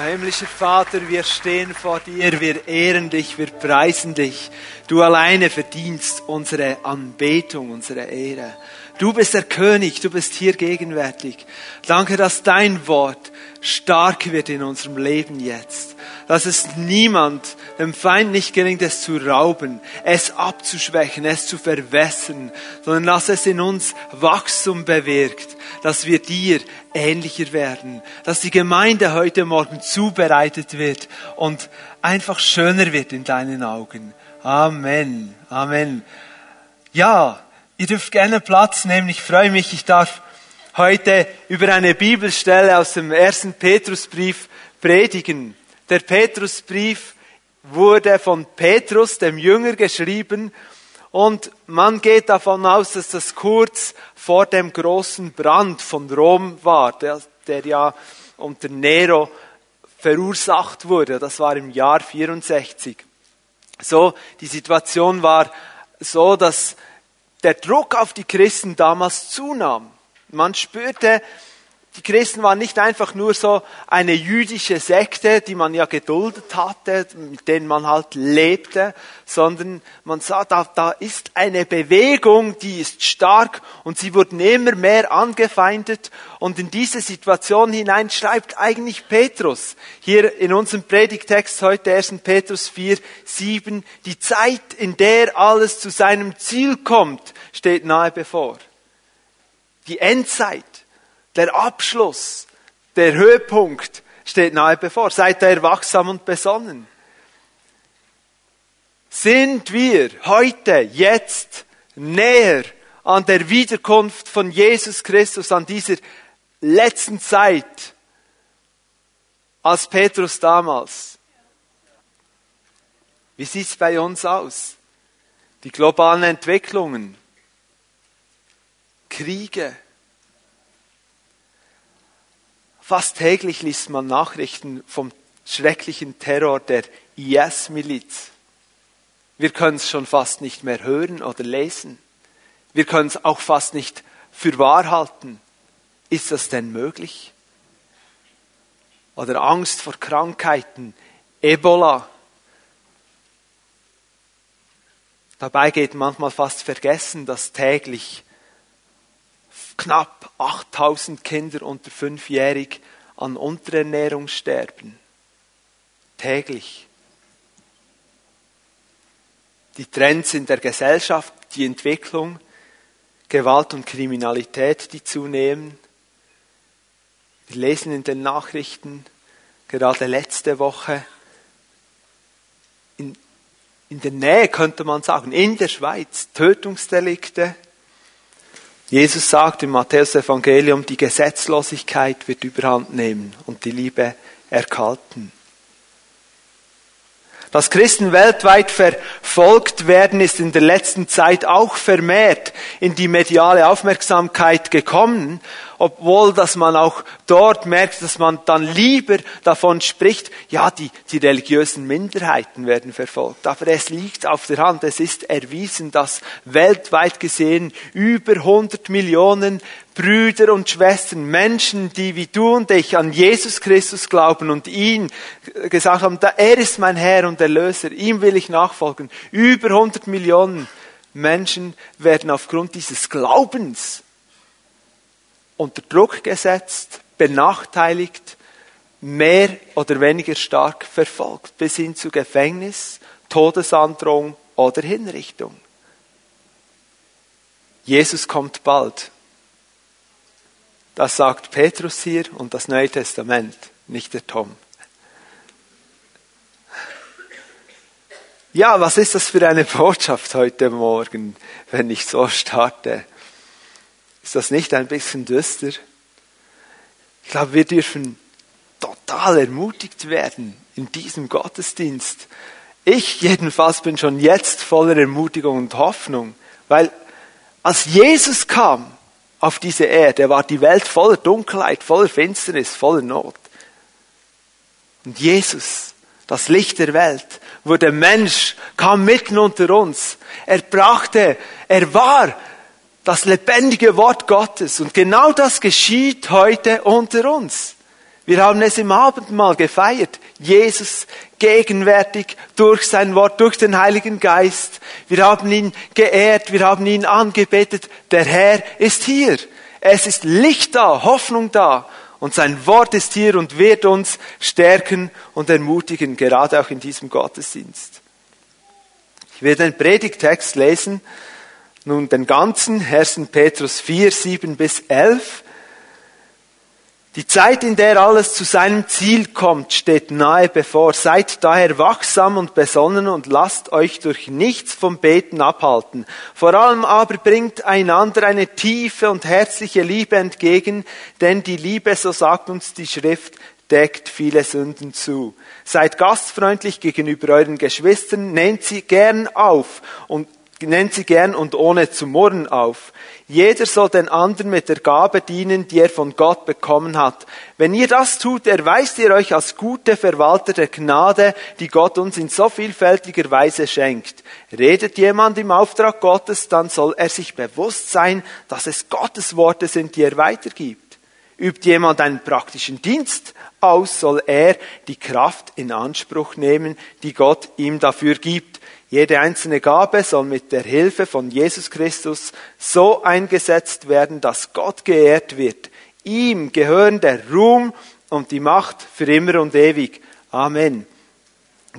Ja, himmlischer Vater, wir stehen vor dir, wir ehren dich, wir preisen dich. Du alleine verdienst unsere Anbetung, unsere Ehre. Du bist der König, du bist hier gegenwärtig. Danke, dass dein Wort stark wird in unserem Leben jetzt. Dass es niemand, dem Feind nicht gelingt, es zu rauben, es abzuschwächen, es zu verwässern, sondern dass es in uns Wachstum bewirkt, dass wir dir ähnlicher werden, dass die Gemeinde heute Morgen zubereitet wird und einfach schöner wird in deinen Augen. Amen. Amen. Ja, Ihr dürft gerne Platz nehmen. Ich freue mich, ich darf heute über eine Bibelstelle aus dem ersten Petrusbrief predigen. Der Petrusbrief wurde von Petrus, dem Jünger, geschrieben und man geht davon aus, dass das kurz vor dem großen Brand von Rom war, der, der ja unter Nero verursacht wurde. Das war im Jahr 64. So, die Situation war so, dass der Druck auf die Christen damals zunahm. Man spürte, die Christen waren nicht einfach nur so eine jüdische Sekte, die man ja geduldet hatte, mit denen man halt lebte, sondern man sah, da, da ist eine Bewegung, die ist stark und sie wurden immer mehr angefeindet und in diese Situation hinein schreibt eigentlich Petrus, hier in unserem Predigtext heute 1. Petrus 4, 7, die Zeit, in der alles zu seinem Ziel kommt, steht nahe bevor. Die Endzeit der Abschluss, der Höhepunkt steht nahe bevor. Seid ihr wachsam und besonnen. Sind wir heute, jetzt näher an der Wiederkunft von Jesus Christus, an dieser letzten Zeit, als Petrus damals? Wie sieht's bei uns aus? Die globalen Entwicklungen, Kriege, Fast täglich liest man Nachrichten vom schrecklichen Terror der IS-Miliz. Wir können es schon fast nicht mehr hören oder lesen. Wir können es auch fast nicht für wahr halten. Ist das denn möglich? Oder Angst vor Krankheiten, Ebola. Dabei geht manchmal fast vergessen, dass täglich knapp 8000 Kinder unter fünfjährig an Unterernährung sterben. Täglich. Die Trends in der Gesellschaft, die Entwicklung, Gewalt und Kriminalität, die zunehmen. Wir lesen in den Nachrichten, gerade letzte Woche, in, in der Nähe könnte man sagen, in der Schweiz, Tötungsdelikte, Jesus sagt im Matthäus-Evangelium, die Gesetzlosigkeit wird überhand nehmen und die Liebe erkalten. Dass Christen weltweit verfolgt werden, ist in der letzten Zeit auch vermehrt in die mediale Aufmerksamkeit gekommen obwohl dass man auch dort merkt, dass man dann lieber davon spricht, ja, die, die religiösen Minderheiten werden verfolgt. Aber es liegt auf der Hand, es ist erwiesen, dass weltweit gesehen über 100 Millionen Brüder und Schwestern, Menschen, die wie du und ich an Jesus Christus glauben und ihn gesagt haben, er ist mein Herr und Erlöser, ihm will ich nachfolgen. Über 100 Millionen Menschen werden aufgrund dieses Glaubens unter Druck gesetzt, benachteiligt, mehr oder weniger stark verfolgt, bis hin zu Gefängnis, Todesandrohung oder Hinrichtung. Jesus kommt bald. Das sagt Petrus hier und das Neue Testament, nicht der Tom. Ja, was ist das für eine Botschaft heute Morgen, wenn ich so starte? Ist das nicht ein bisschen düster? Ich glaube, wir dürfen total ermutigt werden in diesem Gottesdienst. Ich jedenfalls bin schon jetzt voller Ermutigung und Hoffnung, weil als Jesus kam auf diese Erde, war die Welt voller Dunkelheit, voller Finsternis, voller Not. Und Jesus, das Licht der Welt, wurde Mensch, kam mitten unter uns. Er brachte, er war das lebendige Wort Gottes. Und genau das geschieht heute unter uns. Wir haben es im Abendmahl gefeiert. Jesus gegenwärtig durch sein Wort, durch den Heiligen Geist. Wir haben ihn geehrt, wir haben ihn angebetet. Der Herr ist hier. Es ist Licht da, Hoffnung da. Und sein Wort ist hier und wird uns stärken und ermutigen, gerade auch in diesem Gottesdienst. Ich werde den Predigtext lesen, nun den ganzen, 1. Petrus 4, 7 bis 11. Die Zeit, in der alles zu seinem Ziel kommt, steht nahe bevor. Seid daher wachsam und besonnen und lasst euch durch nichts vom Beten abhalten. Vor allem aber bringt einander eine tiefe und herzliche Liebe entgegen, denn die Liebe, so sagt uns die Schrift, deckt viele Sünden zu. Seid gastfreundlich gegenüber euren Geschwistern, nehmt sie gern auf und nennt sie gern und ohne zu murren auf. Jeder soll den anderen mit der Gabe dienen, die er von Gott bekommen hat. Wenn ihr das tut, erweist ihr euch als gute Verwalter der Gnade, die Gott uns in so vielfältiger Weise schenkt. Redet jemand im Auftrag Gottes, dann soll er sich bewusst sein, dass es Gottes Worte sind, die er weitergibt. Übt jemand einen praktischen Dienst aus, soll er die Kraft in Anspruch nehmen, die Gott ihm dafür gibt. Jede einzelne Gabe soll mit der Hilfe von Jesus Christus so eingesetzt werden, dass Gott geehrt wird. Ihm gehören der Ruhm und die Macht für immer und ewig. Amen.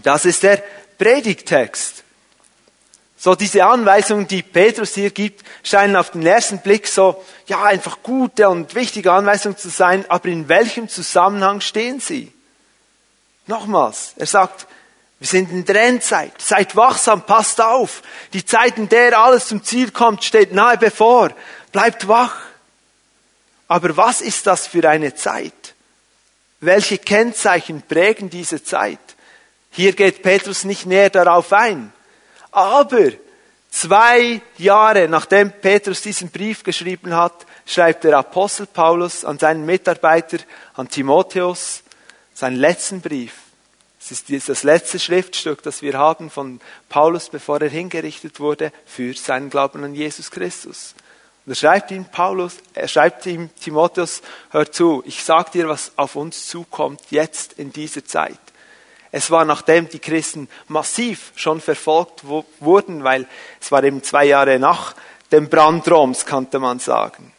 Das ist der Predigtext. So diese Anweisungen, die Petrus hier gibt, scheinen auf den ersten Blick so, ja, einfach gute und wichtige Anweisungen zu sein, aber in welchem Zusammenhang stehen sie? Nochmals, er sagt, wir sind in der Endzeit. Seid wachsam, passt auf. Die Zeit, in der alles zum Ziel kommt, steht nahe bevor. Bleibt wach. Aber was ist das für eine Zeit? Welche Kennzeichen prägen diese Zeit? Hier geht Petrus nicht näher darauf ein. Aber zwei Jahre nachdem Petrus diesen Brief geschrieben hat, schreibt der Apostel Paulus an seinen Mitarbeiter, an Timotheus, seinen letzten Brief. Ist das letzte Schriftstück, das wir haben von Paulus, bevor er hingerichtet wurde, für seinen Glauben an Jesus Christus. Und er schreibt ihm Paulus, er schreibt ihm Timotheus, hör zu, ich sag dir, was auf uns zukommt jetzt in dieser Zeit. Es war nachdem die Christen massiv schon verfolgt wurden, weil es war eben zwei Jahre nach dem Brand Roms, könnte man sagen.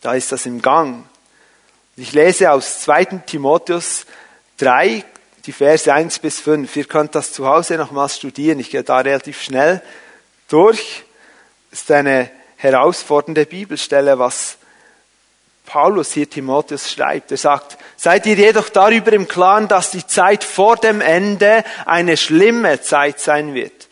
Da ist das im Gang. Ich lese aus 2. Timotheus 3, die Verse 1 bis 5. Ihr könnt das zu Hause nochmals studieren. Ich gehe da relativ schnell durch. Es ist eine herausfordernde Bibelstelle, was Paulus hier Timotheus schreibt. Er sagt, seid ihr jedoch darüber im Klaren, dass die Zeit vor dem Ende eine schlimme Zeit sein wird.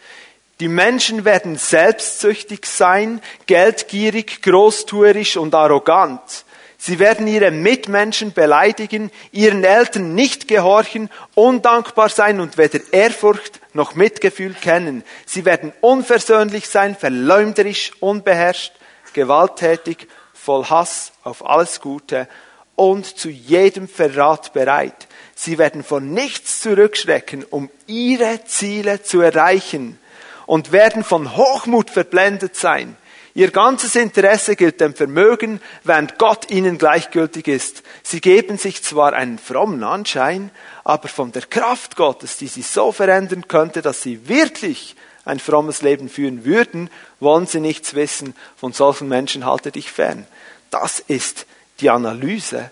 Die Menschen werden selbstsüchtig sein, geldgierig, großtuerisch und arrogant. Sie werden ihre Mitmenschen beleidigen, ihren Eltern nicht gehorchen, undankbar sein und weder Ehrfurcht noch Mitgefühl kennen. Sie werden unversöhnlich sein, verleumderisch, unbeherrscht, gewalttätig, voll Hass auf alles Gute und zu jedem Verrat bereit. Sie werden von nichts zurückschrecken, um ihre Ziele zu erreichen und werden von Hochmut verblendet sein. Ihr ganzes Interesse gilt dem Vermögen, während Gott ihnen gleichgültig ist. Sie geben sich zwar einen frommen Anschein, aber von der Kraft Gottes, die sie so verändern könnte, dass sie wirklich ein frommes Leben führen würden, wollen sie nichts wissen. Von solchen Menschen halte dich fern. Das ist die Analyse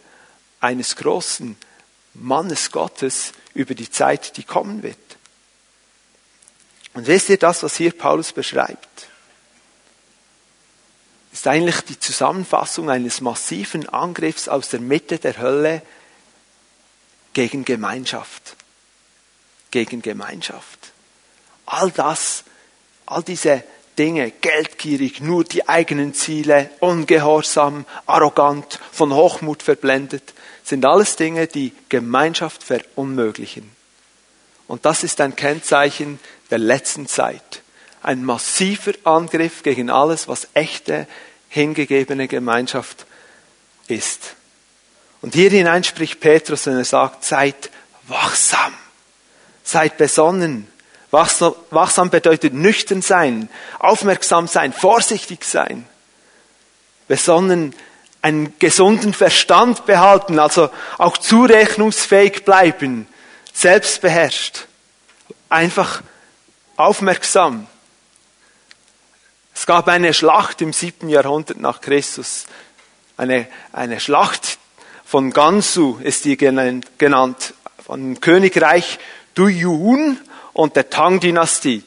eines großen Mannes Gottes über die Zeit, die kommen wird. Und wisst ihr das, was hier Paulus beschreibt? Ist eigentlich die Zusammenfassung eines massiven Angriffs aus der Mitte der Hölle gegen Gemeinschaft. Gegen Gemeinschaft. All das, all diese Dinge, geldgierig, nur die eigenen Ziele, ungehorsam, arrogant, von Hochmut verblendet, sind alles Dinge, die Gemeinschaft verunmöglichen. Und das ist ein Kennzeichen der letzten Zeit ein massiver Angriff gegen alles, was echte, hingegebene Gemeinschaft ist. Und hier hinein spricht Petrus, wenn er sagt, seid wachsam, seid besonnen. Wachsam bedeutet nüchtern sein, aufmerksam sein, vorsichtig sein. Besonnen einen gesunden Verstand behalten, also auch zurechnungsfähig bleiben, selbstbeherrscht, einfach aufmerksam. Es gab eine Schlacht im siebten Jahrhundert nach Christus, eine, eine Schlacht von Gansu ist die genannt, von Königreich Duyun und der Tang-Dynastie.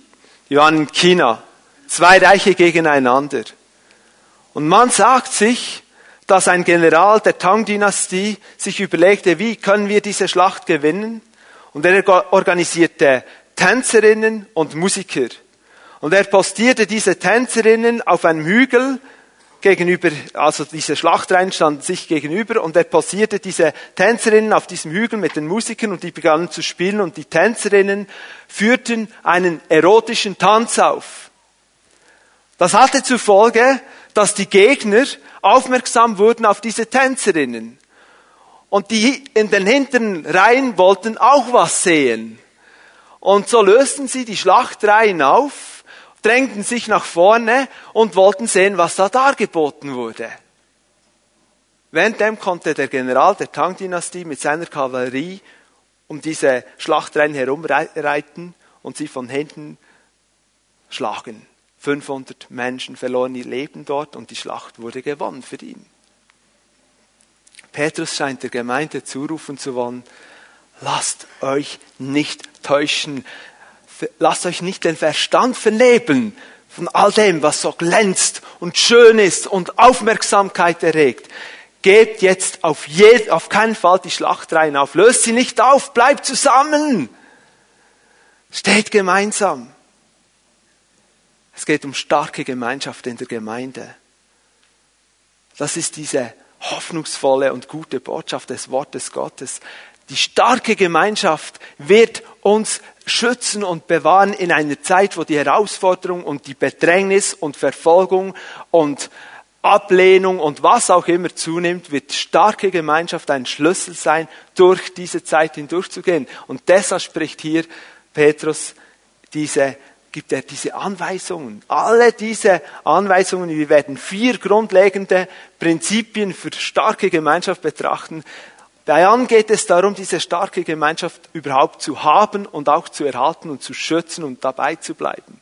Die waren in China. Zwei Reiche gegeneinander. Und man sagt sich, dass ein General der Tang-Dynastie sich überlegte, wie können wir diese Schlacht gewinnen? Und er organisierte Tänzerinnen und Musiker. Und er postierte diese Tänzerinnen auf einem Hügel gegenüber, also diese Schlachtreihen standen sich gegenüber und er posierte diese Tänzerinnen auf diesem Hügel mit den Musikern und die begannen zu spielen und die Tänzerinnen führten einen erotischen Tanz auf. Das hatte zur Folge, dass die Gegner aufmerksam wurden auf diese Tänzerinnen. Und die in den hinteren Reihen wollten auch was sehen. Und so lösten sie die Schlachtreihen auf, drängten sich nach vorne und wollten sehen, was da dargeboten wurde. Währenddem konnte der General der Tang-Dynastie mit seiner Kavallerie um diese Schlachtreihen herumreiten und sie von hinten schlagen. 500 Menschen verloren ihr Leben dort und die Schlacht wurde gewonnen für ihn. Petrus scheint der Gemeinde zurufen zu wollen, lasst euch nicht täuschen, lasst euch nicht den Verstand vernebeln von all dem, was so glänzt und schön ist und Aufmerksamkeit erregt. Gebt jetzt auf, je, auf keinen Fall die Schlachtreihen auf, löst sie nicht auf, bleibt zusammen, steht gemeinsam. Es geht um starke Gemeinschaft in der Gemeinde. Das ist diese hoffnungsvolle und gute Botschaft des Wortes Gottes. Die starke Gemeinschaft wird uns schützen und bewahren in einer Zeit, wo die Herausforderung und die Bedrängnis und Verfolgung und Ablehnung und was auch immer zunimmt, wird starke Gemeinschaft ein Schlüssel sein, durch diese Zeit hindurchzugehen. Und deshalb spricht hier Petrus diese gibt er diese Anweisungen. Alle diese Anweisungen, wir werden vier grundlegende Prinzipien für starke Gemeinschaft betrachten. Jan geht es darum, diese starke Gemeinschaft überhaupt zu haben und auch zu erhalten und zu schützen und dabei zu bleiben.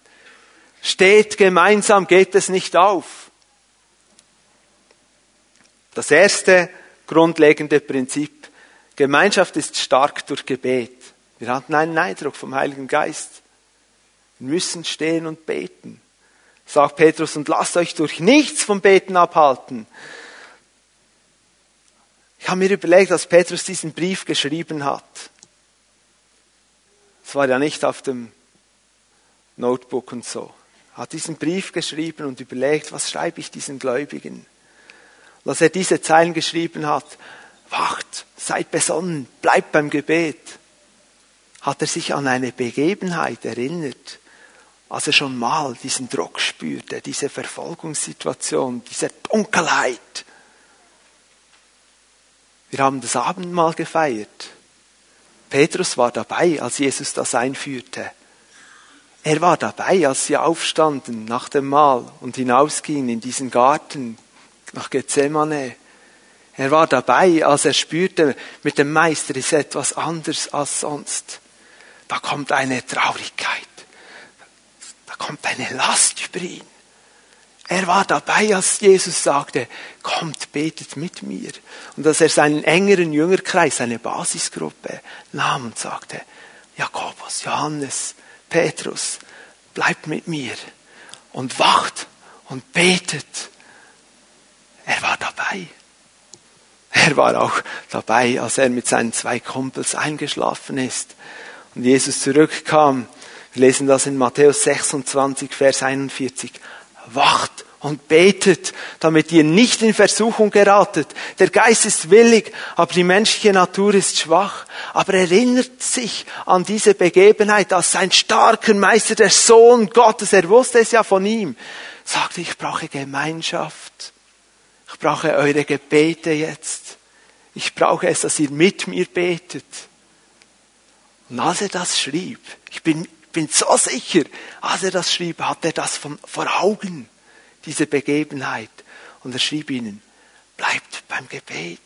Steht gemeinsam, geht es nicht auf. Das erste grundlegende Prinzip, Gemeinschaft ist stark durch Gebet. Wir hatten einen Eindruck vom Heiligen Geist. Wir müssen stehen und beten. Sagt Petrus, und lasst euch durch nichts vom Beten abhalten. Ich habe mir überlegt, als Petrus diesen Brief geschrieben hat. Es war ja nicht auf dem Notebook und so. Er hat diesen Brief geschrieben und überlegt, was schreibe ich diesen Gläubigen? Und als er diese Zeilen geschrieben hat, wacht, seid besonnen, bleibt beim Gebet, hat er sich an eine Begebenheit erinnert, als er schon mal diesen Druck spürte, diese Verfolgungssituation, diese Dunkelheit. Wir haben das Abendmahl gefeiert. Petrus war dabei, als Jesus das einführte. Er war dabei, als sie aufstanden nach dem Mahl und hinausgingen in diesen Garten nach Gethsemane. Er war dabei, als er spürte, mit dem Meister ist etwas anders als sonst. Da kommt eine Traurigkeit kommt eine Last über ihn. Er war dabei, als Jesus sagte, kommt, betet mit mir. Und dass er seinen engeren Jüngerkreis, seine Basisgruppe nahm und sagte, Jakobus, Johannes, Petrus, bleibt mit mir und wacht und betet. Er war dabei. Er war auch dabei, als er mit seinen zwei Kumpels eingeschlafen ist und Jesus zurückkam wir lesen das in Matthäus 26, Vers 41. Wacht und betet, damit ihr nicht in Versuchung geratet. Der Geist ist willig, aber die menschliche Natur ist schwach. Aber erinnert sich an diese Begebenheit, als sein starker Meister, der Sohn Gottes, er wusste es ja von ihm, sagte, ich brauche Gemeinschaft. Ich brauche eure Gebete jetzt. Ich brauche es, dass ihr mit mir betet. Und als er das schrieb, ich bin bin so sicher, als er das schrieb, hat er das von, vor Augen, diese Begebenheit. Und er schrieb ihnen, bleibt beim Gebet.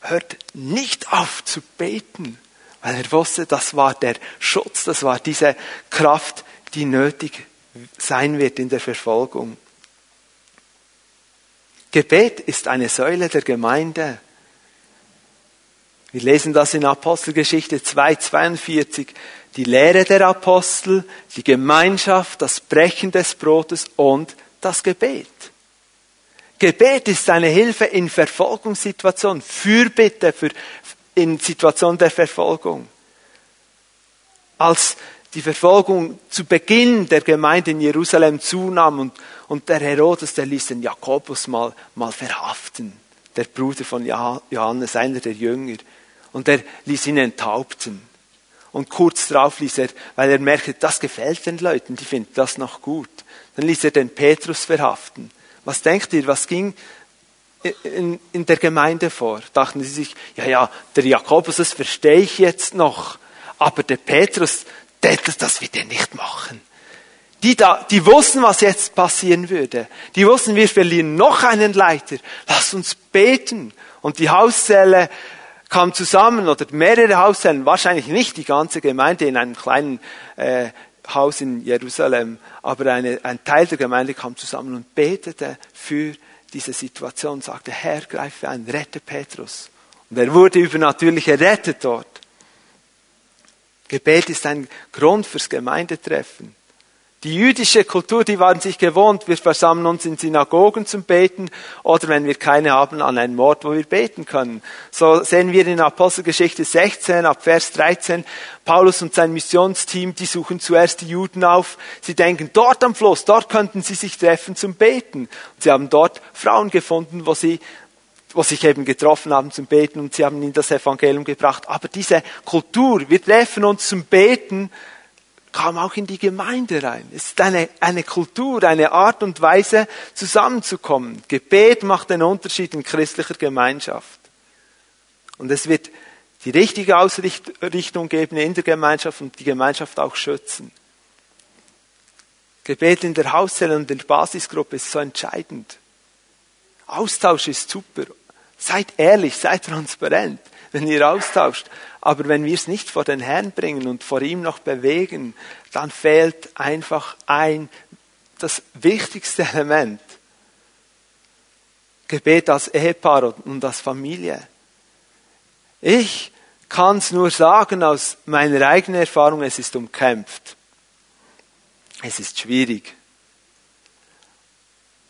Hört nicht auf zu beten, weil er wusste, das war der Schutz, das war diese Kraft, die nötig sein wird in der Verfolgung. Gebet ist eine Säule der Gemeinde. Wir lesen das in Apostelgeschichte 2,42. Die Lehre der Apostel, die Gemeinschaft, das Brechen des Brotes und das Gebet. Gebet ist eine Hilfe in Verfolgungssituationen, Fürbitte für, in Situationen der Verfolgung. Als die Verfolgung zu Beginn der Gemeinde in Jerusalem zunahm und, und der Herodes, der ließ den Jakobus mal, mal verhaften, der Bruder von Johannes, einer der Jünger, und er ließ ihn enthaupten. Und kurz darauf ließ er, weil er merkte, das gefällt den Leuten, die finden das noch gut, dann ließ er den Petrus verhaften. Was denkt ihr, was ging in, in der Gemeinde vor? Dachten sie sich, ja, ja, der Jakobus, das verstehe ich jetzt noch, aber der Petrus, das, das wird er nicht machen. Die, da, die wussten, was jetzt passieren würde. Die wussten, wir verlieren noch einen Leiter. Lass uns beten. Und die Hauszelle kam zusammen, oder mehrere Hauszellen, wahrscheinlich nicht die ganze Gemeinde in einem kleinen äh, Haus in Jerusalem, aber eine, ein Teil der Gemeinde kam zusammen und betete für diese Situation, sagte, Herr, greife ein, rette Petrus. Und er wurde übernatürlich errettet dort. Gebet ist ein Grund fürs Gemeindetreffen. Die jüdische Kultur, die waren sich gewohnt, wir versammeln uns in Synagogen zum Beten oder wenn wir keine haben, an einen Ort, wo wir beten können. So sehen wir in Apostelgeschichte 16 ab Vers 13, Paulus und sein Missionsteam, die suchen zuerst die Juden auf. Sie denken, dort am Fluss, dort könnten sie sich treffen zum Beten. Und sie haben dort Frauen gefunden, wo sie wo sich eben getroffen haben zum Beten und sie haben ihnen das Evangelium gebracht. Aber diese Kultur, wir treffen uns zum Beten, kam auch in die Gemeinde rein. Es ist eine, eine Kultur, eine Art und Weise, zusammenzukommen. Gebet macht einen Unterschied in christlicher Gemeinschaft. Und es wird die richtige Ausrichtung geben in der Gemeinschaft und die Gemeinschaft auch schützen. Gebet in der Hauszelle und in der Basisgruppe ist so entscheidend. Austausch ist super. Seid ehrlich, seid transparent, wenn ihr austauscht. Aber wenn wir es nicht vor den Herrn bringen und vor ihm noch bewegen, dann fehlt einfach ein, das wichtigste Element. Gebet als Ehepaar und als Familie. Ich kann es nur sagen aus meiner eigenen Erfahrung, es ist umkämpft. Es ist schwierig.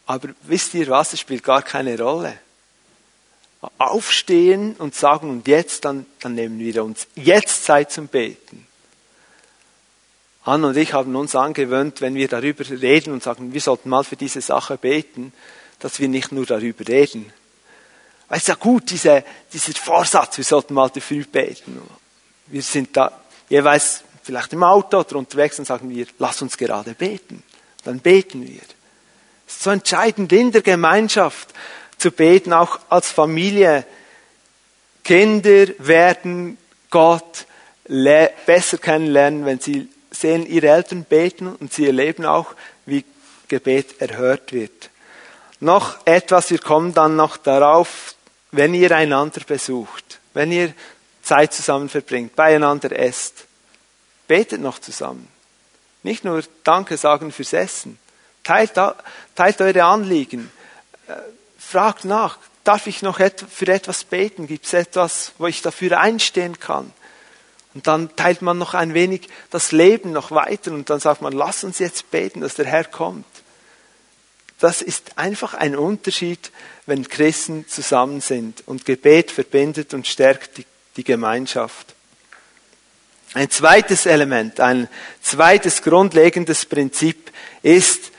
Aber wisst ihr was, es spielt gar keine Rolle aufstehen und sagen, und jetzt, dann, dann nehmen wir uns jetzt Zeit zum Beten. Anna und ich haben uns angewöhnt, wenn wir darüber reden und sagen, wir sollten mal für diese Sache beten, dass wir nicht nur darüber reden. Weil es ist ja gut, diese, dieser Vorsatz, wir sollten mal dafür beten. Wir sind da jeweils vielleicht im Auto oder unterwegs und sagen wir, lass uns gerade beten. Dann beten wir. Es ist so entscheidend in der Gemeinschaft, zu beten, auch als Familie. Kinder werden Gott besser kennenlernen, wenn sie sehen, ihre Eltern beten und sie erleben auch, wie Gebet erhört wird. Noch etwas, wir kommen dann noch darauf, wenn ihr einander besucht, wenn ihr Zeit zusammen verbringt, beieinander esst, betet noch zusammen. Nicht nur Danke sagen fürs Essen. Teilt, teilt eure Anliegen fragt nach, darf ich noch für etwas beten? Gibt es etwas, wo ich dafür einstehen kann? Und dann teilt man noch ein wenig das Leben noch weiter und dann sagt man, lass uns jetzt beten, dass der Herr kommt. Das ist einfach ein Unterschied, wenn Christen zusammen sind und Gebet verbindet und stärkt die, die Gemeinschaft. Ein zweites Element, ein zweites grundlegendes Prinzip ist,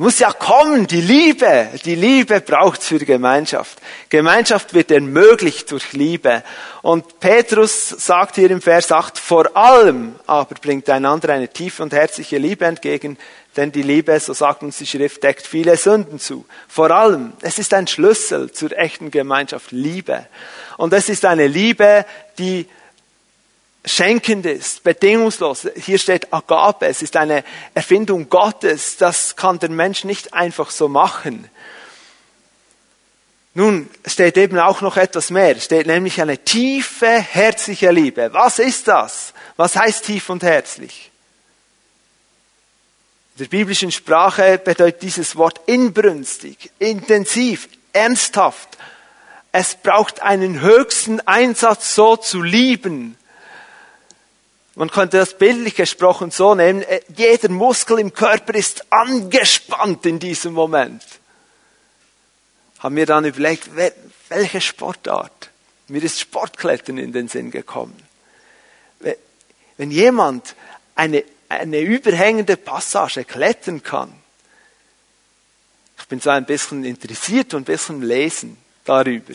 muss ja kommen, die Liebe. Die Liebe braucht's für Gemeinschaft. Gemeinschaft wird ermöglicht durch Liebe. Und Petrus sagt hier im Vers 8, vor allem aber bringt einander eine tiefe und herzliche Liebe entgegen, denn die Liebe, so sagt uns die Schrift, deckt viele Sünden zu. Vor allem, es ist ein Schlüssel zur echten Gemeinschaft, Liebe. Und es ist eine Liebe, die schenkend ist, bedingungslos. Hier steht Agape, es ist eine Erfindung Gottes. Das kann der Mensch nicht einfach so machen. Nun steht eben auch noch etwas mehr. Es steht nämlich eine tiefe, herzliche Liebe. Was ist das? Was heißt tief und herzlich? In der biblischen Sprache bedeutet dieses Wort inbrünstig, intensiv, ernsthaft. Es braucht einen höchsten Einsatz, so zu lieben. Man könnte das bildlich gesprochen so nehmen, äh, jeder Muskel im Körper ist angespannt in diesem Moment haben wir dann überlegt, welche Sportart. Mir ist Sportklettern in den Sinn gekommen. Wenn jemand eine, eine überhängende Passage klettern kann, ich bin so ein bisschen interessiert und ein bisschen lesen darüber.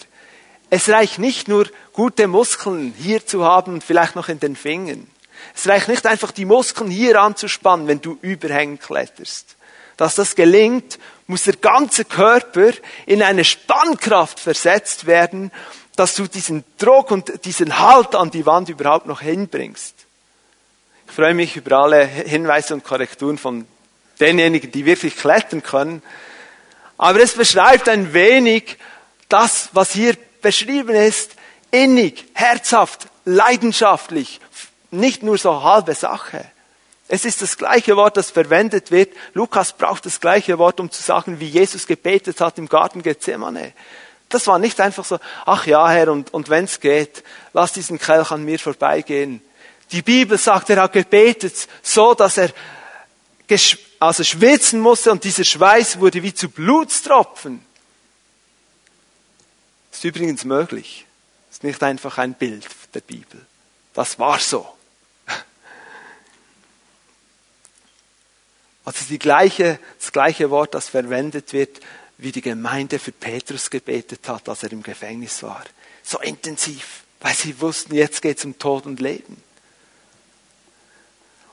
Es reicht nicht nur gute Muskeln hier zu haben und vielleicht noch in den Fingern. Es reicht nicht einfach die Muskeln hier anzuspannen, wenn du überhängend kletterst. Dass das gelingt, muss der ganze Körper in eine Spannkraft versetzt werden, dass du diesen Druck und diesen Halt an die Wand überhaupt noch hinbringst. Ich freue mich über alle Hinweise und Korrekturen von denjenigen, die wirklich klettern können. Aber es beschreibt ein wenig das, was hier beschrieben ist, innig, herzhaft, leidenschaftlich, nicht nur so halbe Sache. Es ist das gleiche Wort, das verwendet wird. Lukas braucht das gleiche Wort, um zu sagen, wie Jesus gebetet hat im Garten Gethsemane. Das war nicht einfach so, ach ja, Herr, und, und wenn es geht, lass diesen Kelch an mir vorbeigehen. Die Bibel sagt, er hat gebetet, so dass er also schwitzen musste und dieser Schweiß wurde wie zu Blutstropfen. Ist übrigens möglich. Ist nicht einfach ein Bild der Bibel. Das war so. Also die gleiche, das gleiche Wort, das verwendet wird, wie die Gemeinde für Petrus gebetet hat, als er im Gefängnis war. So intensiv, weil sie wussten, jetzt geht es um Tod und Leben.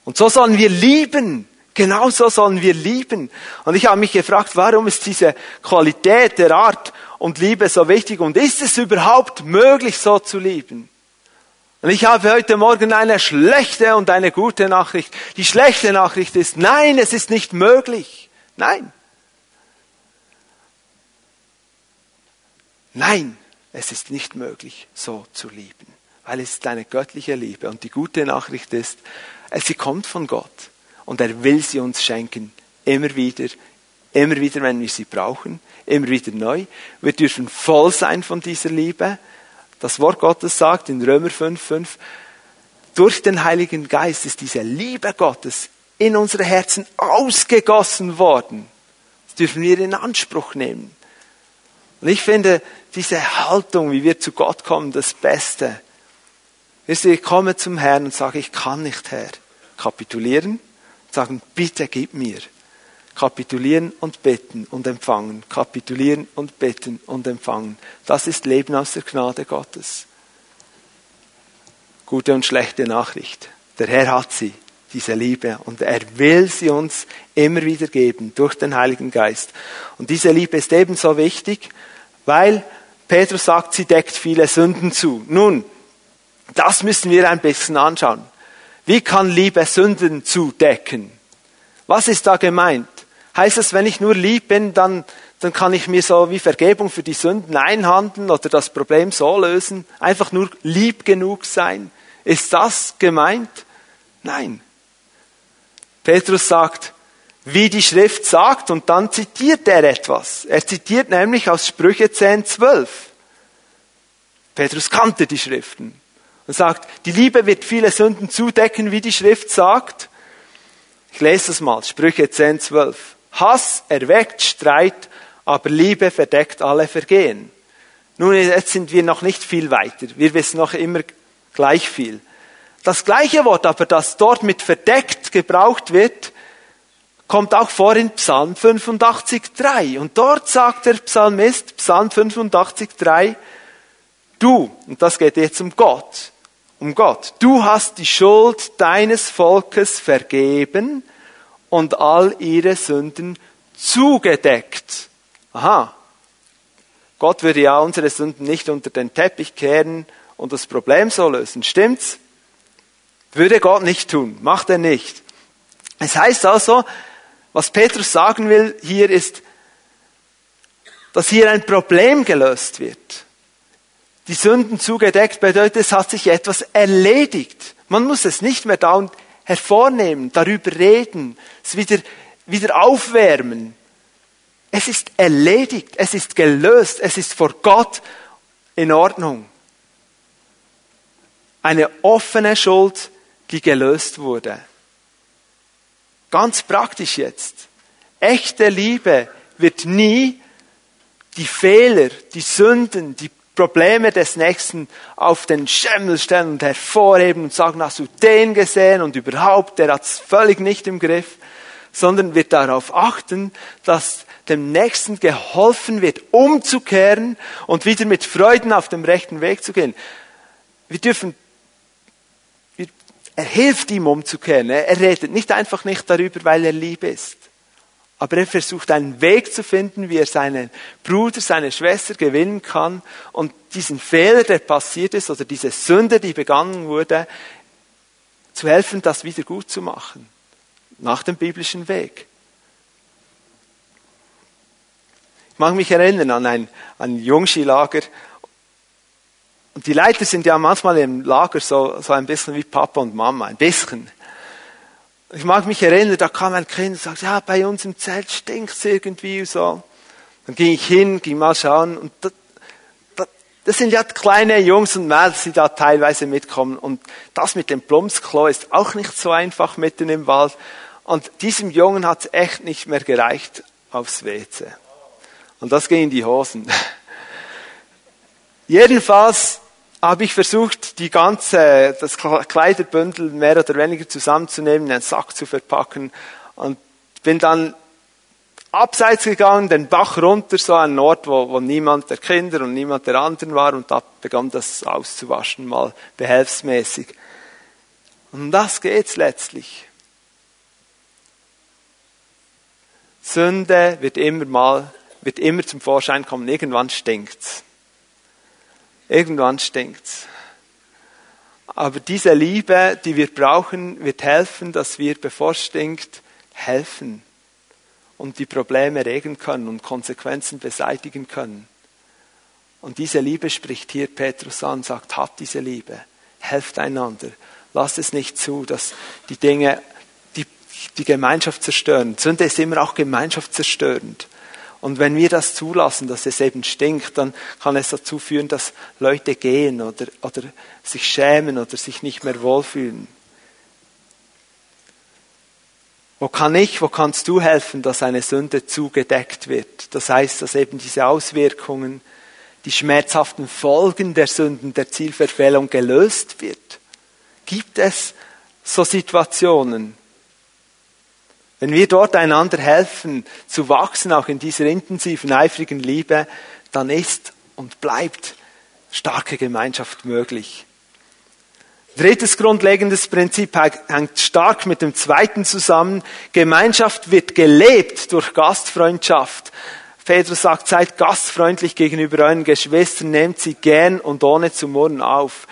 Und so sollen wir lieben. Genau so sollen wir lieben. Und ich habe mich gefragt, warum ist diese Qualität der Art und Liebe so wichtig? Und ist es überhaupt möglich, so zu lieben? Und ich habe heute Morgen eine schlechte und eine gute Nachricht. Die schlechte Nachricht ist, nein, es ist nicht möglich. Nein. Nein, es ist nicht möglich, so zu lieben, weil es ist eine göttliche Liebe. Und die gute Nachricht ist, sie kommt von Gott und er will sie uns schenken, immer wieder, immer wieder, wenn wir sie brauchen, immer wieder neu. Wir dürfen voll sein von dieser Liebe das Wort Gottes sagt in Römer 5, 5, durch den Heiligen Geist ist diese Liebe Gottes in unsere Herzen ausgegossen worden. Das dürfen wir in Anspruch nehmen. Und ich finde diese Haltung, wie wir zu Gott kommen, das Beste. Ich komme zum Herrn und sage, ich kann nicht, Herr. Kapitulieren, sagen, bitte gib mir. Kapitulieren und beten und empfangen. Kapitulieren und beten und empfangen. Das ist Leben aus der Gnade Gottes. Gute und schlechte Nachricht. Der Herr hat sie, diese Liebe, und er will sie uns immer wieder geben durch den Heiligen Geist. Und diese Liebe ist ebenso wichtig, weil Petrus sagt, sie deckt viele Sünden zu. Nun, das müssen wir ein bisschen anschauen. Wie kann Liebe Sünden zudecken? Was ist da gemeint? Heißt das, wenn ich nur lieb bin, dann, dann kann ich mir so wie Vergebung für die Sünden einhandeln oder das Problem so lösen? Einfach nur lieb genug sein? Ist das gemeint? Nein. Petrus sagt, wie die Schrift sagt, und dann zitiert er etwas. Er zitiert nämlich aus Sprüche 10, 12. Petrus kannte die Schriften und sagt, die Liebe wird viele Sünden zudecken, wie die Schrift sagt. Ich lese das mal, Sprüche 10, 12. Hass erweckt Streit, aber Liebe verdeckt alle Vergehen. Nun, jetzt sind wir noch nicht viel weiter. Wir wissen noch immer gleich viel. Das gleiche Wort aber, das dort mit verdeckt gebraucht wird, kommt auch vor in Psalm 85,3. Und dort sagt der Psalmist, Psalm 85,3, du, und das geht jetzt um Gott, um Gott, du hast die Schuld deines Volkes vergeben und all ihre Sünden zugedeckt. Aha. Gott würde ja unsere Sünden nicht unter den Teppich kehren und das Problem so lösen. Stimmt's? Würde Gott nicht tun. Macht er nicht. Es heißt also, was Petrus sagen will hier ist, dass hier ein Problem gelöst wird. Die Sünden zugedeckt bedeutet, es hat sich etwas erledigt. Man muss es nicht mehr da und hervornehmen, darüber reden, es wieder, wieder aufwärmen. Es ist erledigt, es ist gelöst, es ist vor Gott in Ordnung. Eine offene Schuld, die gelöst wurde. Ganz praktisch jetzt. Echte Liebe wird nie die Fehler, die Sünden, die Probleme des Nächsten auf den Schemmel stellen und hervorheben und sagen, hast du den gesehen und überhaupt, der hat's völlig nicht im Griff, sondern wird darauf achten, dass dem Nächsten geholfen wird, umzukehren und wieder mit Freuden auf dem rechten Weg zu gehen. Wir dürfen, er hilft ihm umzukehren. Er redet nicht einfach nicht darüber, weil er lieb ist. Aber er versucht einen Weg zu finden, wie er seinen Bruder, seine Schwester gewinnen kann und diesen Fehler, der passiert ist, oder diese Sünde, die begangen wurde, zu helfen, das wieder gut zu machen. Nach dem biblischen Weg. Ich mag mich erinnern an ein, ein Jungskilager. Und die Leiter sind ja manchmal im Lager so, so ein bisschen wie Papa und Mama, ein bisschen. Ich mag mich erinnern, da kam ein Kind und sagte, ja, bei uns im Zelt stinkt's irgendwie so. Dann ging ich hin, ging mal schauen und das, das, das sind ja kleine Jungs und Mädels, die da teilweise mitkommen und das mit dem Plumpsklo ist auch nicht so einfach mitten im Wald und diesem Jungen hat's echt nicht mehr gereicht aufs WC. Und das ging in die Hosen. Jedenfalls habe ich versucht, die ganze, das Kleiderbündel mehr oder weniger zusammenzunehmen, in einen Sack zu verpacken und bin dann abseits gegangen, den Bach runter, so an einen Ort, wo, wo niemand der Kinder und niemand der anderen war und da begann das auszuwaschen, mal behelfsmäßig. Und um das geht's letztlich. Sünde wird immer mal, wird immer zum Vorschein kommen, irgendwann stinkt's. Irgendwann stinkt's. Aber diese Liebe, die wir brauchen, wird helfen, dass wir, bevor es stinkt, helfen und die Probleme regeln können und Konsequenzen beseitigen können. Und diese Liebe spricht hier Petrus an, sagt, habt diese Liebe, helft einander, lasst es nicht zu, dass die Dinge die, die Gemeinschaft zerstören. Sünde ist immer auch gemeinschaftszerstörend. Und wenn wir das zulassen, dass es eben stinkt, dann kann es dazu führen, dass Leute gehen oder, oder sich schämen oder sich nicht mehr wohlfühlen. Wo kann ich, wo kannst du helfen, dass eine Sünde zugedeckt wird? Das heißt, dass eben diese Auswirkungen, die schmerzhaften Folgen der Sünden, der Zielverfehlung gelöst wird. Gibt es so Situationen? Wenn wir dort einander helfen, zu wachsen, auch in dieser intensiven, eifrigen Liebe, dann ist und bleibt starke Gemeinschaft möglich. Drittes grundlegendes Prinzip hängt stark mit dem zweiten zusammen. Gemeinschaft wird gelebt durch Gastfreundschaft. Petrus sagt, seid gastfreundlich gegenüber euren Geschwistern, nehmt sie gern und ohne zu murren auf.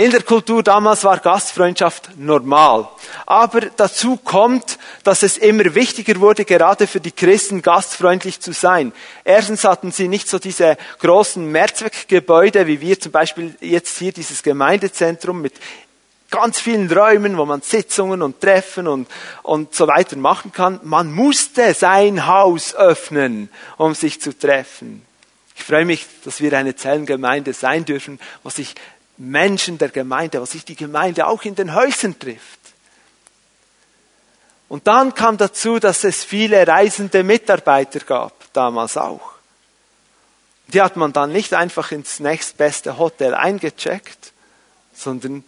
In der Kultur damals war Gastfreundschaft normal. Aber dazu kommt, dass es immer wichtiger wurde, gerade für die Christen gastfreundlich zu sein. Erstens hatten sie nicht so diese großen Mehrzweckgebäude, wie wir zum Beispiel jetzt hier dieses Gemeindezentrum mit ganz vielen Räumen, wo man Sitzungen und Treffen und, und so weiter machen kann. Man musste sein Haus öffnen, um sich zu treffen. Ich freue mich, dass wir eine Zellengemeinde sein dürfen, wo sich Menschen der Gemeinde, wo sich die Gemeinde auch in den Häusern trifft. Und dann kam dazu, dass es viele reisende Mitarbeiter gab, damals auch. Die hat man dann nicht einfach ins nächstbeste Hotel eingecheckt, sondern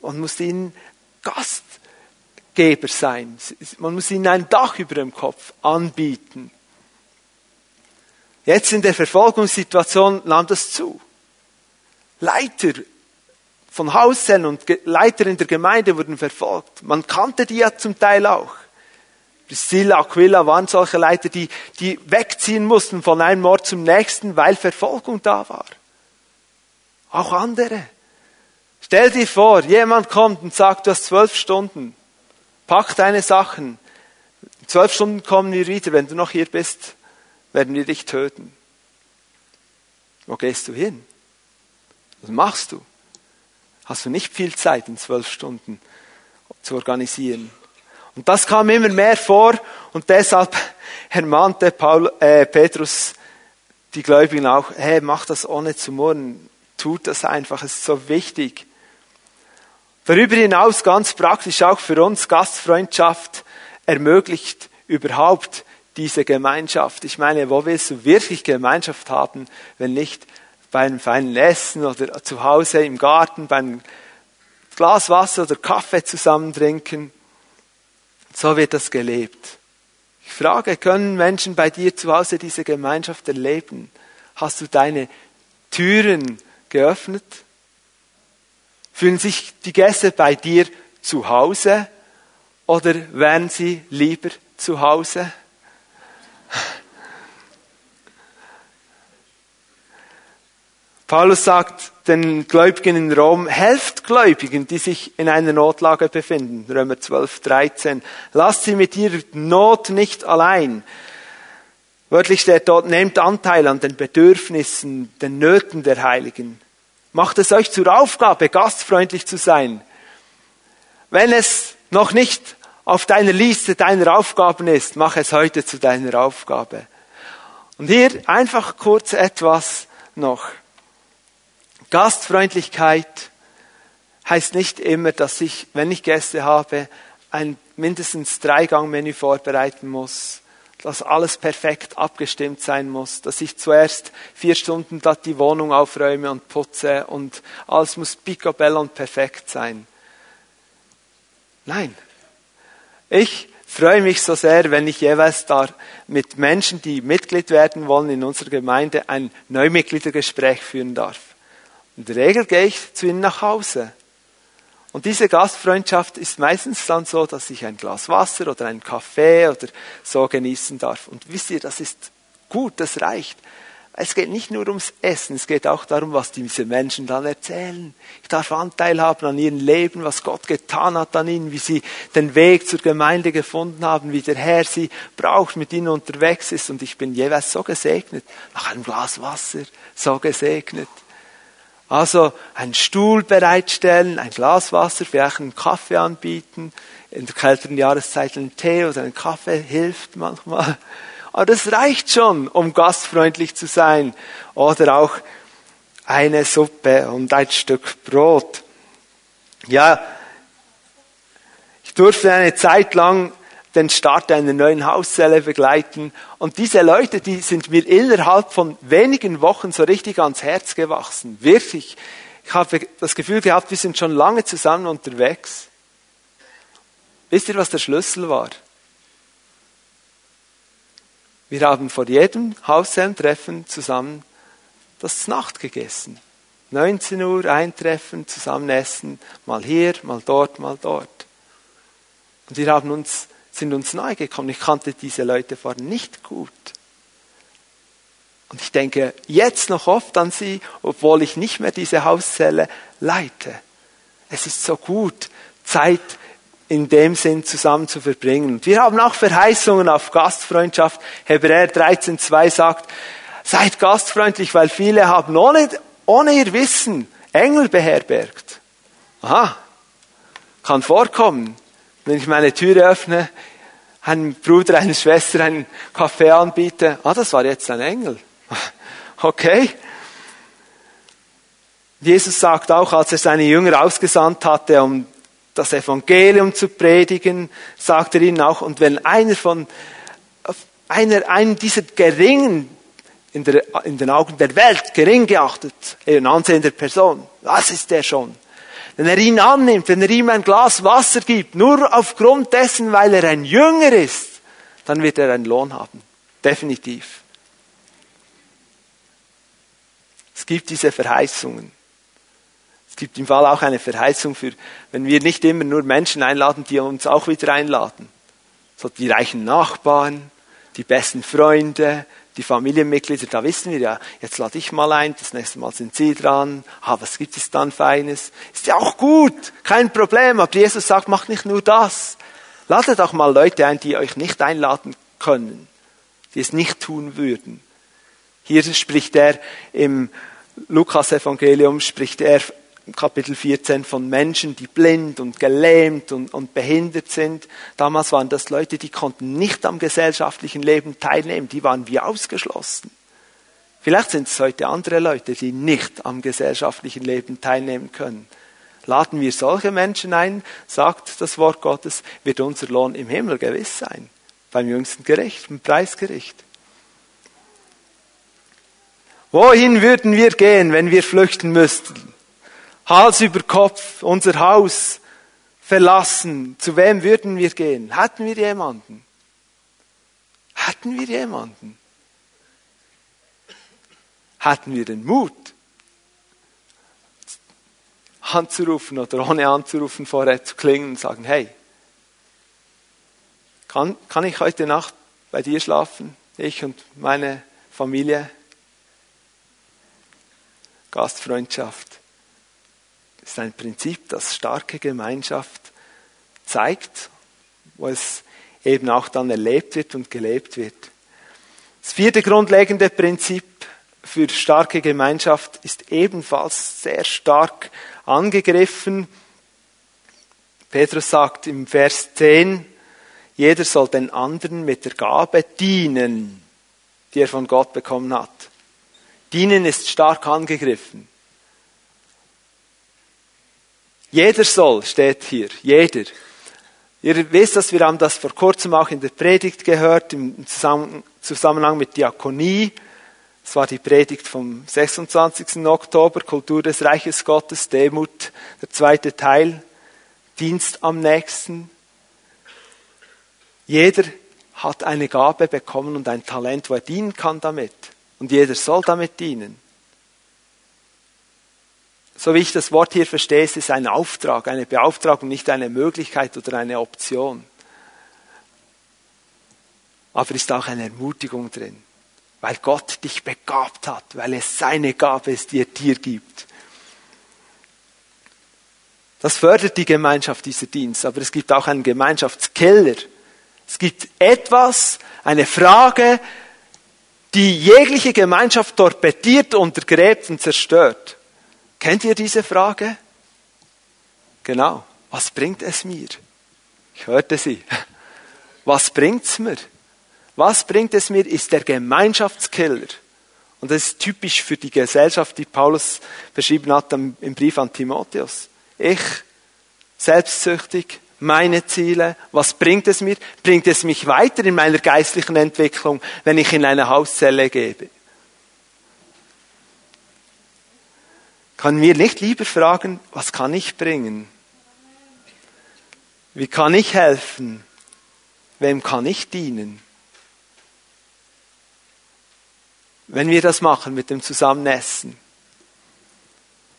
man musste ihnen Gastgeber sein. Man muss ihnen ein Dach über dem Kopf anbieten. Jetzt in der Verfolgungssituation nahm das zu. Leiter von Hauszellen und Leiter in der Gemeinde wurden verfolgt. Man kannte die ja zum Teil auch. Priscilla, Aquila waren solche Leiter, die, die wegziehen mussten von einem Ort zum nächsten, weil Verfolgung da war. Auch andere. Stell dir vor, jemand kommt und sagt, du hast zwölf Stunden. Pack deine Sachen. In zwölf Stunden kommen wir wieder, wenn du noch hier bist. werden wir dich töten. Wo gehst du hin? Was machst du? Hast du nicht viel Zeit in zwölf Stunden zu organisieren? Und das kam immer mehr vor und deshalb ermahnte Paul, äh, Petrus die Gläubigen auch, hey, mach das ohne zu murren, tut das einfach, es ist so wichtig. Darüber hinaus ganz praktisch auch für uns Gastfreundschaft ermöglicht überhaupt diese Gemeinschaft. Ich meine, wo willst du wirklich Gemeinschaft haben, wenn nicht bei einem feinen Essen oder zu Hause im Garten beim Glas Wasser oder Kaffee zusammen trinken? So wird das gelebt. Ich frage, können Menschen bei dir zu Hause diese Gemeinschaft erleben? Hast du deine Türen geöffnet? Fühlen sich die Gäste bei dir zu Hause oder wären sie lieber zu Hause? Paulus sagt den Gläubigen in Rom, helft Gläubigen, die sich in einer Notlage befinden. Römer 12, 13. Lasst sie mit ihrer Not nicht allein. Wörtlich steht dort, nehmt Anteil an den Bedürfnissen, den Nöten der Heiligen. Macht es euch zur Aufgabe, gastfreundlich zu sein. Wenn es noch nicht auf deiner Liste deiner Aufgaben ist, mach es heute zu deiner Aufgabe. Und hier einfach kurz etwas noch. Gastfreundlichkeit heißt nicht immer, dass ich, wenn ich Gäste habe, ein mindestens Dreigang-Menü vorbereiten muss, dass alles perfekt abgestimmt sein muss, dass ich zuerst vier Stunden die Wohnung aufräume und putze und alles muss picobello und perfekt sein. Nein. Ich freue mich so sehr, wenn ich jeweils da mit Menschen, die Mitglied werden wollen in unserer Gemeinde, ein Neumitgliedergespräch führen darf. In der Regel gehe ich zu ihnen nach Hause. Und diese Gastfreundschaft ist meistens dann so, dass ich ein Glas Wasser oder einen Kaffee oder so genießen darf. Und wisst ihr, das ist gut, das reicht. Es geht nicht nur ums Essen, es geht auch darum, was diese Menschen dann erzählen. Ich darf Anteil haben an ihrem Leben, was Gott getan hat an ihnen, wie sie den Weg zur Gemeinde gefunden haben, wie der Herr sie braucht, mit ihnen unterwegs ist. Und ich bin jeweils so gesegnet, nach einem Glas Wasser, so gesegnet. Also einen Stuhl bereitstellen, ein Glas Wasser, vielleicht einen Kaffee anbieten, in der kälteren Jahreszeit einen Tee oder einen Kaffee hilft manchmal. Aber das reicht schon, um gastfreundlich zu sein. Oder auch eine Suppe und ein Stück Brot. Ja, ich durfte eine Zeit lang den Start einer neuen Hauszelle begleiten. Und diese Leute, die sind mir innerhalb von wenigen Wochen so richtig ans Herz gewachsen. Wirklich. Ich habe das Gefühl gehabt, wir sind schon lange zusammen unterwegs. Wisst ihr, was der Schlüssel war? Wir haben vor jedem Hauszellentreffen zusammen das Nacht gegessen. 19 Uhr eintreffen, zusammen essen, mal hier, mal dort, mal dort. Und wir haben uns sind uns nahe gekommen. Ich kannte diese Leute vorher nicht gut. Und ich denke jetzt noch oft an sie, obwohl ich nicht mehr diese Hauszelle leite. Es ist so gut, Zeit in dem Sinn zusammen zu verbringen. Und wir haben auch Verheißungen auf Gastfreundschaft. Hebräer 13,2 sagt, seid gastfreundlich, weil viele haben ohne, ohne ihr Wissen Engel beherbergt. Aha, kann vorkommen wenn ich meine Tür öffne, einem Bruder, einer Schwester einen Kaffee anbiete, ah, das war jetzt ein Engel. Okay. Jesus sagt auch, als er seine Jünger ausgesandt hatte, um das Evangelium zu predigen, sagt er ihnen auch, und wenn einer von, einer, einen dieser geringen, in, der, in den Augen der Welt gering geachtet, ein ansehender Person, was ist der schon? Wenn er ihn annimmt, wenn er ihm ein Glas Wasser gibt, nur aufgrund dessen, weil er ein Jünger ist, dann wird er einen Lohn haben. Definitiv. Es gibt diese Verheißungen. Es gibt im Fall auch eine Verheißung für, wenn wir nicht immer nur Menschen einladen, die uns auch wieder einladen. So die reichen Nachbarn, die besten Freunde, die Familienmitglieder, da wissen wir ja, jetzt lade ich mal ein, das nächste Mal sind Sie dran, ah, was gibt es dann Feines? Ist ja auch gut, kein Problem, aber Jesus sagt, macht nicht nur das. Ladet auch mal Leute ein, die euch nicht einladen können. die es nicht tun würden. Hier spricht er im Lukas-Evangelium, spricht er Kapitel 14 von Menschen, die blind und gelähmt und, und behindert sind. Damals waren das Leute, die konnten nicht am gesellschaftlichen Leben teilnehmen, die waren wie ausgeschlossen. Vielleicht sind es heute andere Leute, die nicht am gesellschaftlichen Leben teilnehmen können. Laden wir solche Menschen ein, sagt das Wort Gottes, wird unser Lohn im Himmel gewiss sein, beim jüngsten Gericht, beim Preisgericht. Wohin würden wir gehen, wenn wir flüchten müssten? Hals über Kopf, unser Haus verlassen. Zu wem würden wir gehen? Hatten wir jemanden? Hatten wir jemanden? Hatten wir den Mut, anzurufen oder ohne anzurufen vorher zu klingen und sagen, hey, kann, kann ich heute Nacht bei dir schlafen? Ich und meine Familie? Gastfreundschaft ist ein Prinzip, das starke Gemeinschaft zeigt, wo es eben auch dann erlebt wird und gelebt wird. Das vierte grundlegende Prinzip für starke Gemeinschaft ist ebenfalls sehr stark angegriffen. Petrus sagt im Vers 10, jeder soll den anderen mit der Gabe dienen, die er von Gott bekommen hat. Dienen ist stark angegriffen. Jeder soll, steht hier, jeder. Ihr wisst, dass wir haben das vor kurzem auch in der Predigt gehört, im Zusammenhang mit Diakonie. Es war die Predigt vom 26. Oktober, Kultur des Reiches Gottes, Demut, der zweite Teil, Dienst am nächsten. Jeder hat eine Gabe bekommen und ein Talent, wo er dienen kann damit. Und jeder soll damit dienen so wie ich das Wort hier verstehe, ist es ein Auftrag, eine Beauftragung, nicht eine Möglichkeit oder eine Option. Aber ist auch eine Ermutigung drin, weil Gott dich begabt hat, weil es seine Gabe ist, die er dir gibt. Das fördert die Gemeinschaft dieser Dienst, aber es gibt auch einen Gemeinschaftskeller. Es gibt etwas, eine Frage, die jegliche Gemeinschaft torpediert, untergräbt und zerstört. Kennt ihr diese Frage? Genau. Was bringt es mir? Ich hörte sie. Was bringt's mir? Was bringt es mir, ist der Gemeinschaftskiller. Und das ist typisch für die Gesellschaft, die Paulus beschrieben hat im Brief an Timotheus. Ich, selbstsüchtig, meine Ziele, was bringt es mir? Bringt es mich weiter in meiner geistlichen Entwicklung, wenn ich in eine Hauszelle gebe? Kann mir nicht lieber fragen, was kann ich bringen? Wie kann ich helfen? Wem kann ich dienen? Wenn wir das machen mit dem Zusammenessen.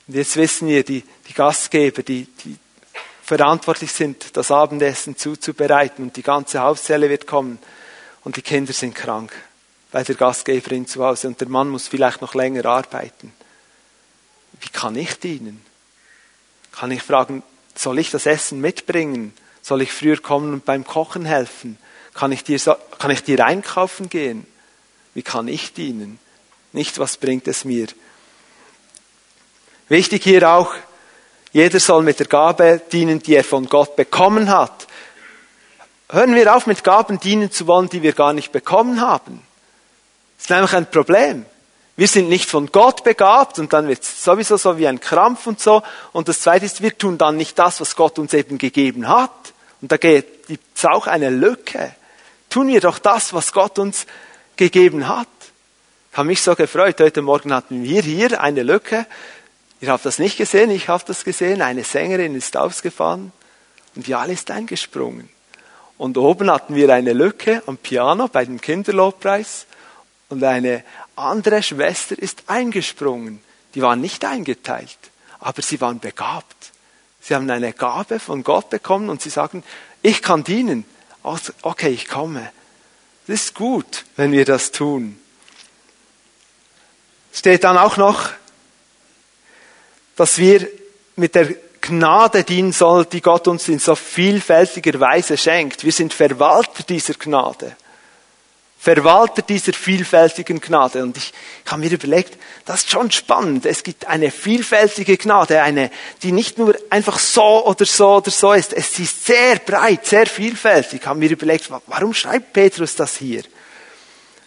Und jetzt wissen wir, die, die Gastgeber, die, die verantwortlich sind, das Abendessen zuzubereiten und die ganze Hauszelle wird kommen und die Kinder sind krank bei der Gastgeberin zu Hause und der Mann muss vielleicht noch länger arbeiten. Wie kann ich dienen? Kann ich fragen, soll ich das Essen mitbringen? Soll ich früher kommen und beim Kochen helfen? Kann ich dir, kann ich dir einkaufen gehen? Wie kann ich dienen? Nicht, was bringt es mir? Wichtig hier auch, jeder soll mit der Gabe dienen, die er von Gott bekommen hat. Hören wir auf, mit Gaben dienen zu wollen, die wir gar nicht bekommen haben. Das ist nämlich ein Problem. Wir sind nicht von Gott begabt und dann wird es sowieso so wie ein Krampf und so. Und das Zweite ist, wir tun dann nicht das, was Gott uns eben gegeben hat. Und da gibt es auch eine Lücke. Tun wir doch das, was Gott uns gegeben hat. Ich habe mich so gefreut. Heute Morgen hatten wir hier eine Lücke. Ihr habt das nicht gesehen, ich habe das gesehen. Eine Sängerin ist ausgefahren und Jal ist eingesprungen. Und oben hatten wir eine Lücke am Piano bei dem Kinderlobpreis und eine andere Schwester ist eingesprungen. Die waren nicht eingeteilt, aber sie waren begabt. Sie haben eine Gabe von Gott bekommen und sie sagen, ich kann dienen. Also, okay, ich komme. Das ist gut, wenn wir das tun. Steht dann auch noch, dass wir mit der Gnade dienen sollen, die Gott uns in so vielfältiger Weise schenkt. Wir sind Verwalter dieser Gnade. Verwalter dieser vielfältigen Gnade. Und ich habe mir überlegt, das ist schon spannend. Es gibt eine vielfältige Gnade, eine, die nicht nur einfach so oder so oder so ist. Es ist sehr breit, sehr vielfältig. Ich habe mir überlegt, warum schreibt Petrus das hier?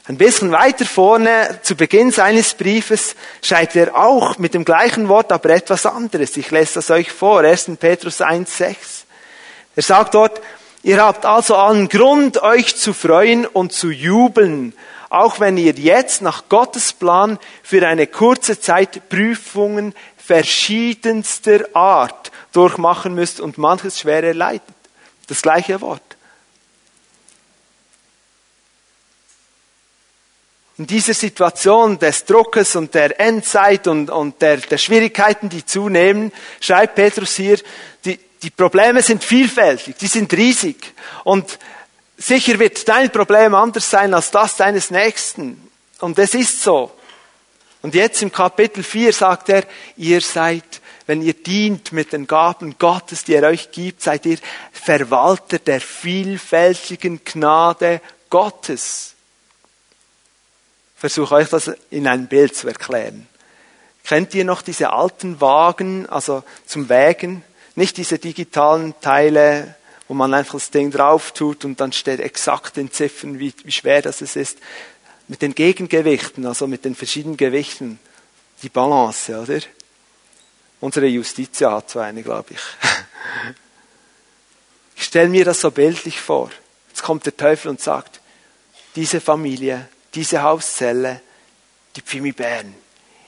Ein bisschen weiter vorne, zu Beginn seines Briefes, schreibt er auch mit dem gleichen Wort, aber etwas anderes. Ich lese das euch vor, 1. Petrus 1,6. Er sagt dort, ihr habt also allen Grund, euch zu freuen und zu jubeln, auch wenn ihr jetzt nach Gottes Plan für eine kurze Zeit Prüfungen verschiedenster Art durchmachen müsst und manches schwer erleidet. Das gleiche Wort. in dieser Situation des Druckes und der Endzeit und, und der, der Schwierigkeiten, die zunehmen, schreibt Petrus hier, die, Probleme sind vielfältig, die sind riesig. Und sicher wird dein Problem anders sein als das deines Nächsten. Und es ist so. Und jetzt im Kapitel 4 sagt er, ihr seid, wenn ihr dient mit den Gaben Gottes, die er euch gibt, seid ihr Verwalter der vielfältigen Gnade Gottes versuche euch das in ein Bild zu erklären. Kennt ihr noch diese alten Wagen, also zum Wägen? Nicht diese digitalen Teile, wo man einfach das Ding drauf tut und dann steht exakt in Ziffern, wie, wie schwer das ist. Mit den Gegengewichten, also mit den verschiedenen Gewichten. Die Balance, oder? Unsere Justitia hat so eine, glaube ich. Ich stelle mir das so bildlich vor. Jetzt kommt der Teufel und sagt, diese Familie, diese Hauszelle, die Pfimi Bern.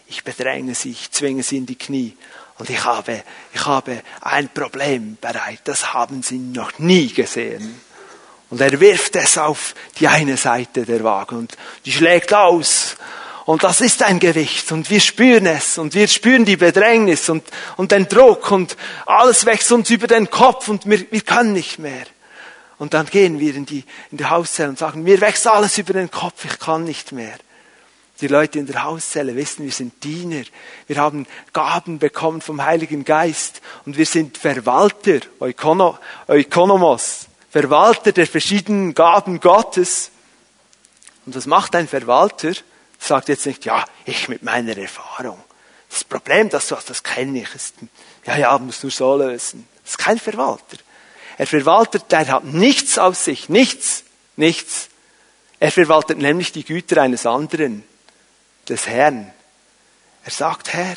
Ich bedränge sie, ich zwinge sie in die Knie. Und ich habe, ich habe ein Problem bereit. Das haben sie noch nie gesehen. Und er wirft es auf die eine Seite der Waage und die schlägt aus. Und das ist ein Gewicht und wir spüren es und wir spüren die Bedrängnis und, und den Druck und alles wächst uns über den Kopf und wir, wir können nicht mehr. Und dann gehen wir in die, in die Hauszelle und sagen, mir wächst alles über den Kopf, ich kann nicht mehr. Die Leute in der Hauszelle wissen, wir sind Diener. Wir haben Gaben bekommen vom Heiligen Geist und wir sind Verwalter, Ökonomos, Verwalter der verschiedenen Gaben Gottes. Und was macht ein Verwalter? Sagt jetzt nicht, ja, ich mit meiner Erfahrung. Das Problem, das du hast, das kenne ich. Ja, ja, musst du so lösen. Das ist kein Verwalter. Er verwaltet, der hat nichts aus sich, nichts, nichts. Er verwaltet nämlich die Güter eines anderen, des Herrn. Er sagt, Herr,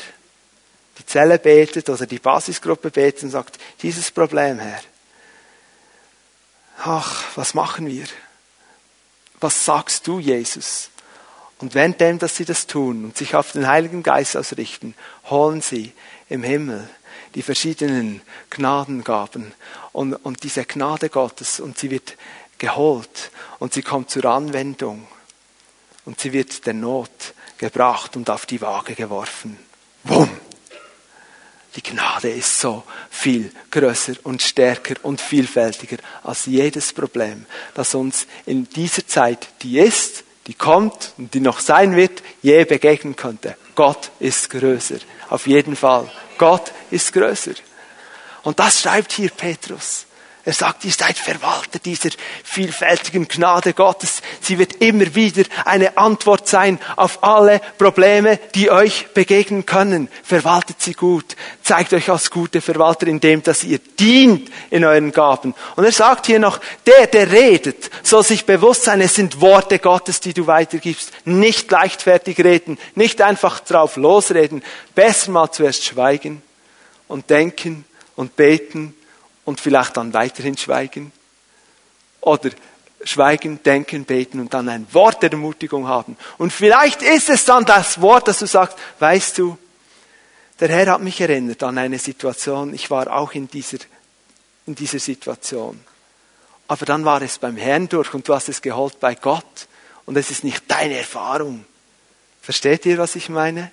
die Zelle betet oder die Basisgruppe betet und sagt, dieses Problem, Herr. Ach, was machen wir? Was sagst du, Jesus? Und währenddem, dass sie das tun und sich auf den Heiligen Geist ausrichten, holen sie im Himmel die verschiedenen Gnadengaben und, und diese Gnade Gottes und sie wird geholt und sie kommt zur Anwendung und sie wird der Not gebracht und auf die Waage geworfen. Wumm! Die Gnade ist so viel größer und stärker und vielfältiger als jedes Problem, das uns in dieser Zeit, die ist, die kommt und die noch sein wird, je begegnen könnte. Gott ist größer. Auf jeden Fall. Gott ist größer. Und das schreibt hier Petrus. Er sagt, ihr seid Verwalter dieser vielfältigen Gnade Gottes. Sie wird immer wieder eine Antwort sein auf alle Probleme, die euch begegnen können. Verwaltet sie gut. Zeigt euch als gute Verwalter, indem dass ihr dient in euren Gaben. Und er sagt hier noch, der, der redet, soll sich bewusst sein, es sind Worte Gottes, die du weitergibst. Nicht leichtfertig reden, nicht einfach drauf losreden. Besser mal zuerst schweigen und denken und beten und vielleicht dann weiterhin schweigen. Oder schweigen, denken, beten und dann ein Wort der Ermutigung haben. Und vielleicht ist es dann das Wort, dass du sagst, weißt du, der Herr hat mich erinnert an eine Situation, ich war auch in dieser, in dieser Situation. Aber dann war es beim Herrn durch und du hast es geholt bei Gott und es ist nicht deine Erfahrung. Versteht ihr, was ich meine?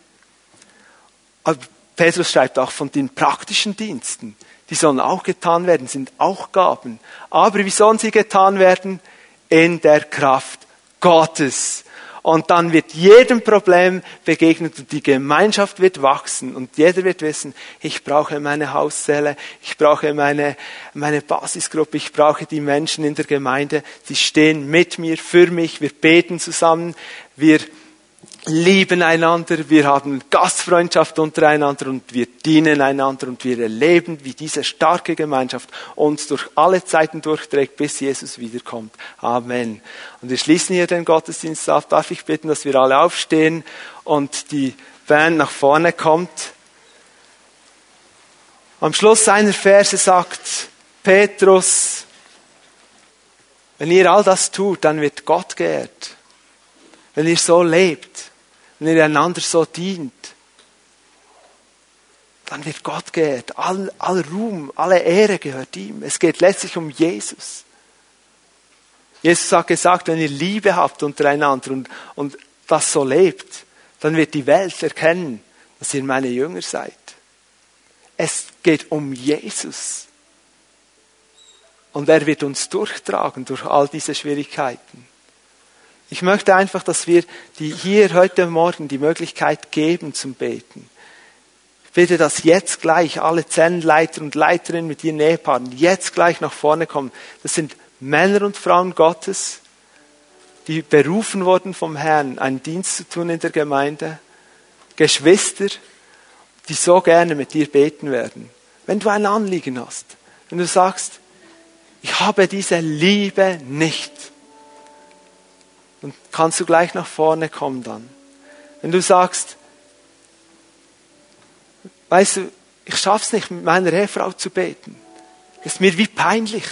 Aber Petrus schreibt auch von den praktischen Diensten die sollen auch getan werden, sind auch Gaben. Aber wie sollen sie getan werden? In der Kraft Gottes. Und dann wird jedem Problem begegnet und die Gemeinschaft wird wachsen und jeder wird wissen, ich brauche meine Hauszelle, ich brauche meine, meine Basisgruppe, ich brauche die Menschen in der Gemeinde, die stehen mit mir, für mich, wir beten zusammen, wir lieben einander, wir haben Gastfreundschaft untereinander und wir dienen einander und wir erleben, wie diese starke Gemeinschaft uns durch alle Zeiten durchträgt, bis Jesus wiederkommt. Amen. Und wir schließen hier den Gottesdienst ab. Darf ich bitten, dass wir alle aufstehen und die Band nach vorne kommt? Am Schluss seiner Verse sagt Petrus, wenn ihr all das tut, dann wird Gott geehrt. Wenn ihr so lebt, wenn ihr einander so dient, dann wird Gott geehrt. All, all Ruhm, alle Ehre gehört ihm. Es geht letztlich um Jesus. Jesus hat gesagt, wenn ihr Liebe habt untereinander und, und das so lebt, dann wird die Welt erkennen, dass ihr meine Jünger seid. Es geht um Jesus. Und er wird uns durchtragen durch all diese Schwierigkeiten. Ich möchte einfach, dass wir die hier heute Morgen die Möglichkeit geben zum Beten. Ich bitte, dass jetzt gleich alle Zellenleiter und Leiterinnen mit ihren Ehepaaren jetzt gleich nach vorne kommen. Das sind Männer und Frauen Gottes, die berufen wurden vom Herrn, einen Dienst zu tun in der Gemeinde. Geschwister, die so gerne mit dir beten werden. Wenn du ein Anliegen hast, wenn du sagst, ich habe diese Liebe nicht, dann kannst du gleich nach vorne kommen dann. Wenn du sagst, weißt du, ich schaff's nicht, mit meiner Ehefrau zu beten. Das ist mir wie peinlich.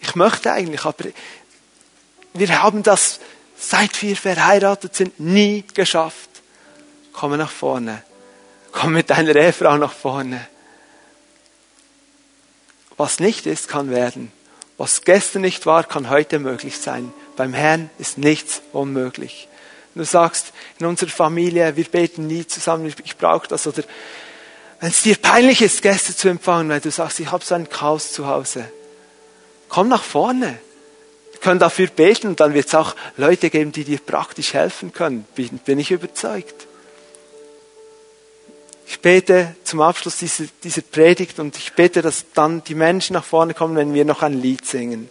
Ich möchte eigentlich, aber wir haben das, seit wir verheiratet sind, nie geschafft. Komm nach vorne. Komm mit deiner Ehefrau nach vorne. Was nicht ist, kann werden. Was gestern nicht war, kann heute möglich sein. Beim Herrn ist nichts unmöglich. du sagst, in unserer Familie, wir beten nie zusammen, ich brauche das. Oder wenn es dir peinlich ist, Gäste zu empfangen, weil du sagst, ich habe so ein Chaos zu Hause. Komm nach vorne. Wir können dafür beten und dann wird es auch Leute geben, die dir praktisch helfen können. Bin, bin ich überzeugt. Ich bete zum Abschluss dieser, dieser Predigt und ich bete, dass dann die Menschen nach vorne kommen, wenn wir noch ein Lied singen.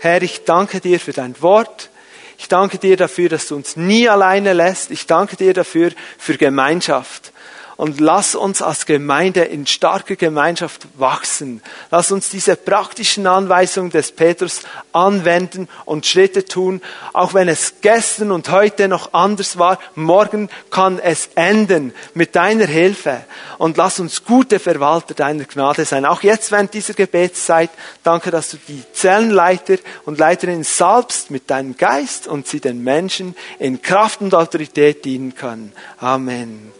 Herr, ich danke dir für dein Wort. Ich danke dir dafür, dass du uns nie alleine lässt. Ich danke dir dafür für Gemeinschaft und lass uns als Gemeinde in starke Gemeinschaft wachsen. Lass uns diese praktischen Anweisungen des Petrus anwenden und Schritte tun, auch wenn es gestern und heute noch anders war. Morgen kann es enden mit deiner Hilfe. Und lass uns gute Verwalter deiner Gnade sein. Auch jetzt während dieser Gebetszeit, danke, dass du die Zellenleiter und Leiterinnen salbst mit deinem Geist und sie den Menschen in Kraft und Autorität dienen können. Amen.